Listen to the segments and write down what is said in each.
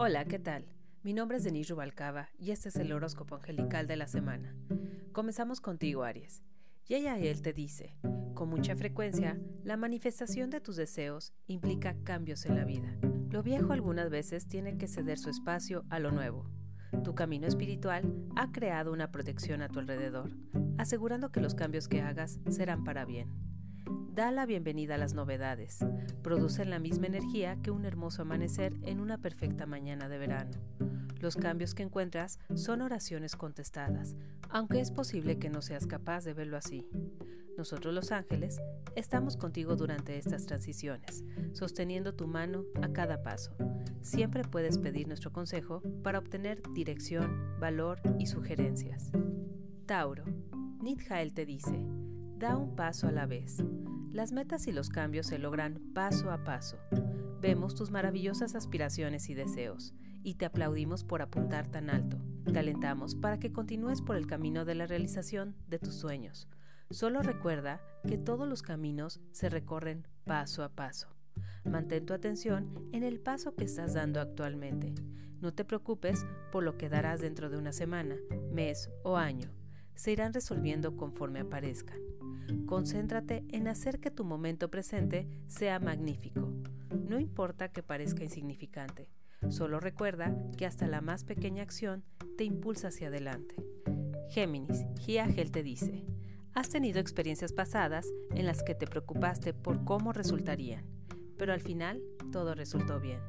Hola, ¿qué tal? Mi nombre es Denise Rubalcaba y este es el horóscopo angelical de la semana. Comenzamos contigo, Aries. Y ella él te dice, con mucha frecuencia, la manifestación de tus deseos implica cambios en la vida. Lo viejo algunas veces tiene que ceder su espacio a lo nuevo. Tu camino espiritual ha creado una protección a tu alrededor, asegurando que los cambios que hagas serán para bien. Da la bienvenida a las novedades. Producen la misma energía que un hermoso amanecer en una perfecta mañana de verano. Los cambios que encuentras son oraciones contestadas, aunque es posible que no seas capaz de verlo así. Nosotros los ángeles estamos contigo durante estas transiciones, sosteniendo tu mano a cada paso. Siempre puedes pedir nuestro consejo para obtener dirección, valor y sugerencias. Tauro, Nidjael te dice, da un paso a la vez. Las metas y los cambios se logran paso a paso. Vemos tus maravillosas aspiraciones y deseos, y te aplaudimos por apuntar tan alto. Te alentamos para que continúes por el camino de la realización de tus sueños. Solo recuerda que todos los caminos se recorren paso a paso. Mantén tu atención en el paso que estás dando actualmente. No te preocupes por lo que darás dentro de una semana, mes o año. Se irán resolviendo conforme aparezcan. Concéntrate en hacer que tu momento presente sea magnífico. No importa que parezca insignificante, solo recuerda que hasta la más pequeña acción te impulsa hacia adelante. Géminis, Giagel te dice, has tenido experiencias pasadas en las que te preocupaste por cómo resultarían, pero al final todo resultó bien.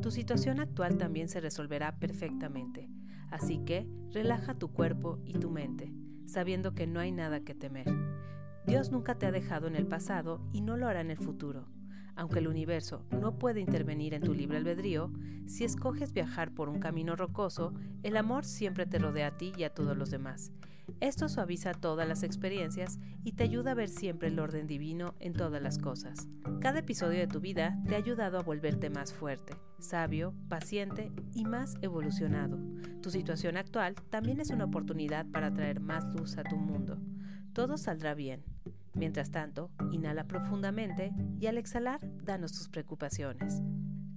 Tu situación actual también se resolverá perfectamente, así que relaja tu cuerpo y tu mente, sabiendo que no hay nada que temer. Dios nunca te ha dejado en el pasado y no lo hará en el futuro. Aunque el universo no puede intervenir en tu libre albedrío, si escoges viajar por un camino rocoso, el amor siempre te rodea a ti y a todos los demás. Esto suaviza todas las experiencias y te ayuda a ver siempre el orden divino en todas las cosas. Cada episodio de tu vida te ha ayudado a volverte más fuerte, sabio, paciente y más evolucionado. Tu situación actual también es una oportunidad para traer más luz a tu mundo. Todo saldrá bien. Mientras tanto, inhala profundamente y al exhalar, danos tus preocupaciones.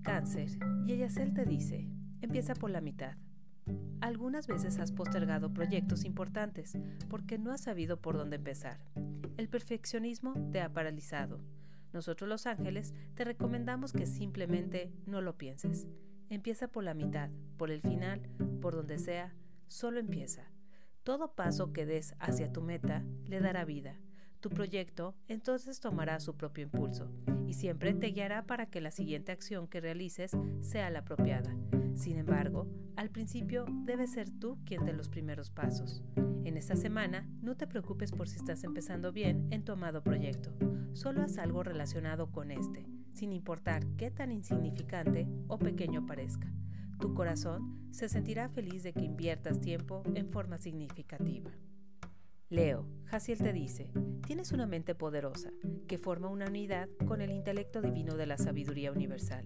Cáncer, y Eyacel te dice, empieza por la mitad. Algunas veces has postergado proyectos importantes porque no has sabido por dónde empezar. El perfeccionismo te ha paralizado. Nosotros los ángeles te recomendamos que simplemente no lo pienses. Empieza por la mitad, por el final, por donde sea, solo empieza. Todo paso que des hacia tu meta le dará vida tu proyecto entonces tomará su propio impulso y siempre te guiará para que la siguiente acción que realices sea la apropiada. Sin embargo, al principio debes ser tú quien dé los primeros pasos. En esta semana, no te preocupes por si estás empezando bien en tu amado proyecto. Solo haz algo relacionado con este, sin importar qué tan insignificante o pequeño parezca. Tu corazón se sentirá feliz de que inviertas tiempo en forma significativa. Leo, Jaciel te dice, tienes una mente poderosa que forma una unidad con el intelecto divino de la sabiduría universal.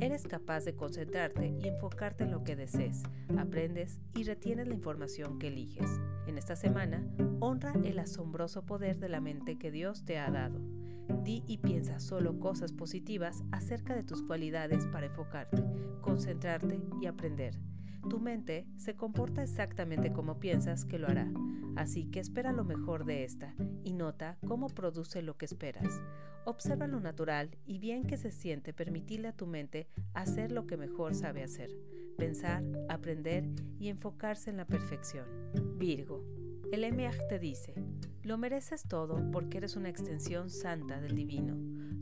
Eres capaz de concentrarte y enfocarte en lo que desees, aprendes y retienes la información que eliges. En esta semana, honra el asombroso poder de la mente que Dios te ha dado. Di y piensa solo cosas positivas acerca de tus cualidades para enfocarte, concentrarte y aprender. Tu mente se comporta exactamente como piensas que lo hará, así que espera lo mejor de esta y nota cómo produce lo que esperas. Observa lo natural y bien que se siente permitirle a tu mente hacer lo que mejor sabe hacer, pensar, aprender y enfocarse en la perfección. Virgo, el Emiach te dice, lo mereces todo porque eres una extensión santa del divino.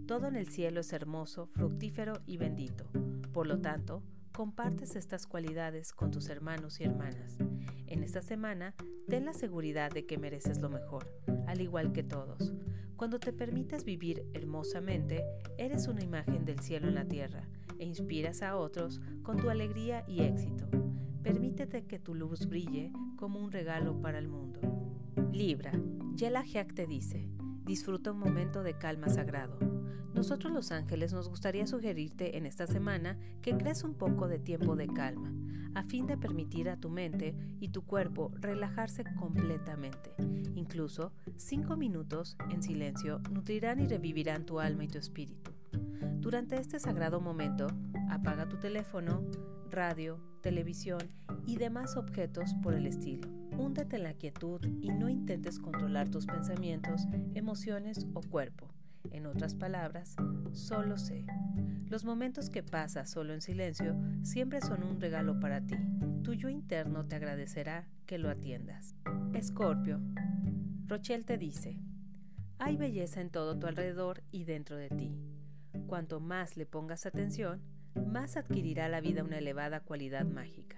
Todo en el cielo es hermoso, fructífero y bendito. Por lo tanto, compartes estas cualidades con tus hermanos y hermanas. En esta semana, ten la seguridad de que mereces lo mejor, al igual que todos. Cuando te permites vivir hermosamente, eres una imagen del cielo en la tierra e inspiras a otros con tu alegría y éxito. Permítete que tu luz brille como un regalo para el mundo. Libra, Yela te dice, disfruta un momento de calma sagrado nosotros los ángeles nos gustaría sugerirte en esta semana que crees un poco de tiempo de calma, a fin de permitir a tu mente y tu cuerpo relajarse completamente. Incluso cinco minutos en silencio nutrirán y revivirán tu alma y tu espíritu. Durante este sagrado momento, apaga tu teléfono, radio, televisión y demás objetos por el estilo. Húndete en la quietud y no intentes controlar tus pensamientos, emociones o cuerpo. En otras palabras, solo sé. Los momentos que pasas solo en silencio siempre son un regalo para ti. Tu yo interno te agradecerá que lo atiendas. Escorpio. Rochelle te dice, hay belleza en todo tu alrededor y dentro de ti. Cuanto más le pongas atención, más adquirirá la vida una elevada cualidad mágica.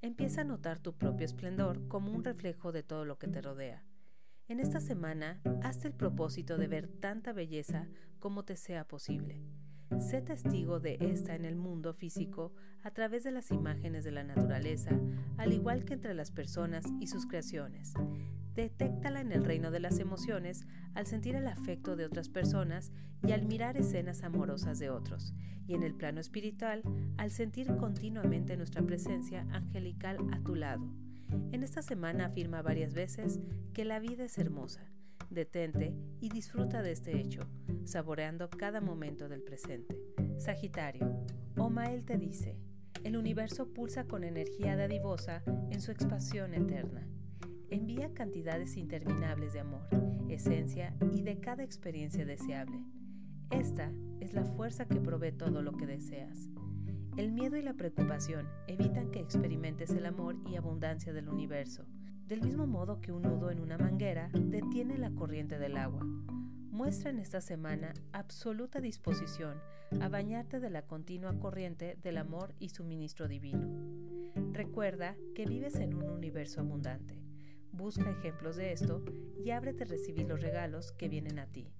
Empieza a notar tu propio esplendor como un reflejo de todo lo que te rodea. En esta semana, hazte el propósito de ver tanta belleza como te sea posible. Sé testigo de esta en el mundo físico a través de las imágenes de la naturaleza, al igual que entre las personas y sus creaciones. Detéctala en el reino de las emociones al sentir el afecto de otras personas y al mirar escenas amorosas de otros, y en el plano espiritual al sentir continuamente nuestra presencia angelical a tu lado. En esta semana afirma varias veces que la vida es hermosa detente y disfruta de este hecho, saboreando cada momento del presente. Sagitario, Omael te dice, el universo pulsa con energía dadivosa en su expansión eterna. Envía cantidades interminables de amor, esencia y de cada experiencia deseable. Esta es la fuerza que provee todo lo que deseas. El miedo y la preocupación evitan que experimentes el amor y abundancia del universo del mismo modo que un nudo en una manguera detiene la corriente del agua. Muestra en esta semana absoluta disposición a bañarte de la continua corriente del amor y suministro divino. Recuerda que vives en un universo abundante. Busca ejemplos de esto y ábrete a recibir los regalos que vienen a ti.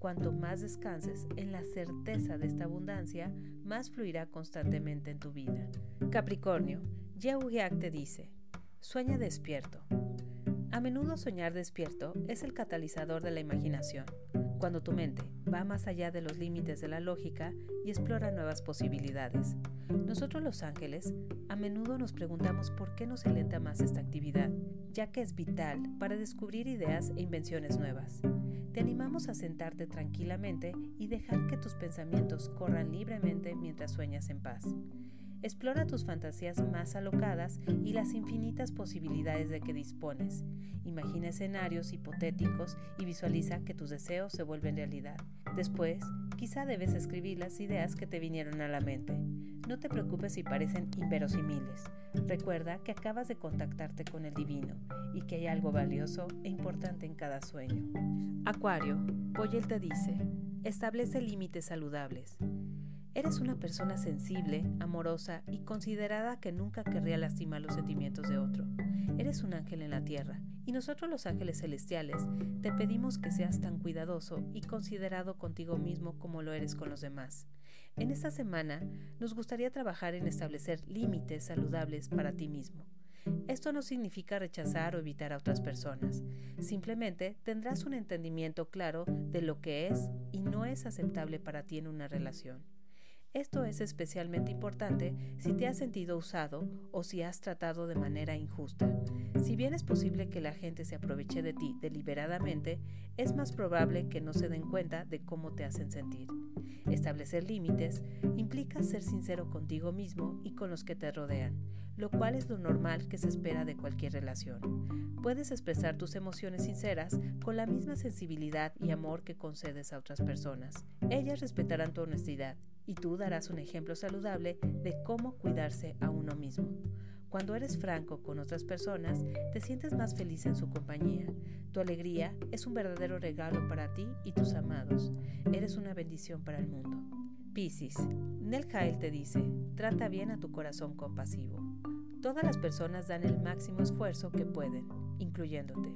Cuanto más descanses en la certeza de esta abundancia, más fluirá constantemente en tu vida. Capricornio, Yehugiak te dice, Sueña despierto. A menudo soñar despierto es el catalizador de la imaginación, cuando tu mente va más allá de los límites de la lógica y explora nuevas posibilidades. Nosotros los ángeles a menudo nos preguntamos por qué nos alenta más esta actividad, ya que es vital para descubrir ideas e invenciones nuevas. Te animamos a sentarte tranquilamente y dejar que tus pensamientos corran libremente mientras sueñas en paz. Explora tus fantasías más alocadas y las infinitas posibilidades de que dispones. Imagina escenarios hipotéticos y visualiza que tus deseos se vuelven realidad. Después, quizá debes escribir las ideas que te vinieron a la mente. No te preocupes si parecen inverosimiles. Recuerda que acabas de contactarte con el divino y que hay algo valioso e importante en cada sueño. Acuario, Boyel te dice, establece límites saludables. Eres una persona sensible, amorosa y considerada que nunca querría lastimar los sentimientos de otro. Eres un ángel en la tierra y nosotros los ángeles celestiales te pedimos que seas tan cuidadoso y considerado contigo mismo como lo eres con los demás. En esta semana nos gustaría trabajar en establecer límites saludables para ti mismo. Esto no significa rechazar o evitar a otras personas. Simplemente tendrás un entendimiento claro de lo que es y no es aceptable para ti en una relación. Esto es especialmente importante si te has sentido usado o si has tratado de manera injusta. Si bien es posible que la gente se aproveche de ti deliberadamente, es más probable que no se den cuenta de cómo te hacen sentir. Establecer límites implica ser sincero contigo mismo y con los que te rodean, lo cual es lo normal que se espera de cualquier relación. Puedes expresar tus emociones sinceras con la misma sensibilidad y amor que concedes a otras personas. Ellas respetarán tu honestidad y tú darás un ejemplo saludable de cómo cuidarse a uno mismo. Cuando eres franco con otras personas, te sientes más feliz en su compañía. Tu alegría es un verdadero regalo para ti y tus amados. Eres una bendición para el mundo. Piscis, Nel Jael te dice, trata bien a tu corazón compasivo. Todas las personas dan el máximo esfuerzo que pueden, incluyéndote.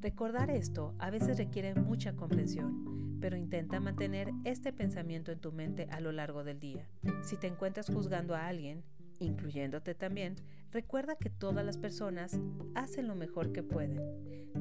Recordar esto a veces requiere mucha comprensión, pero intenta mantener este pensamiento en tu mente a lo largo del día. Si te encuentras juzgando a alguien, incluyéndote también, recuerda que todas las personas hacen lo mejor que pueden.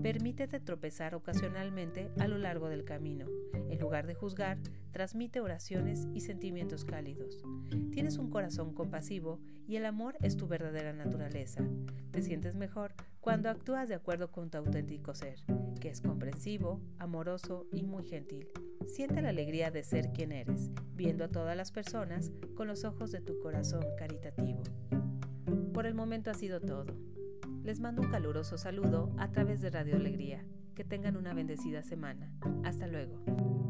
Permítete tropezar ocasionalmente a lo largo del camino. En lugar de juzgar, transmite oraciones y sentimientos cálidos. Tienes un corazón compasivo y el amor es tu verdadera naturaleza. Te sientes mejor cuando actúas de acuerdo con tu auténtico ser, que es comprensivo, amoroso y muy gentil. Siente la alegría de ser quien eres, viendo a todas las personas con los ojos de tu corazón caritativo. Por el momento ha sido todo. Les mando un caluroso saludo a través de Radio Alegría. Que tengan una bendecida semana. Hasta luego.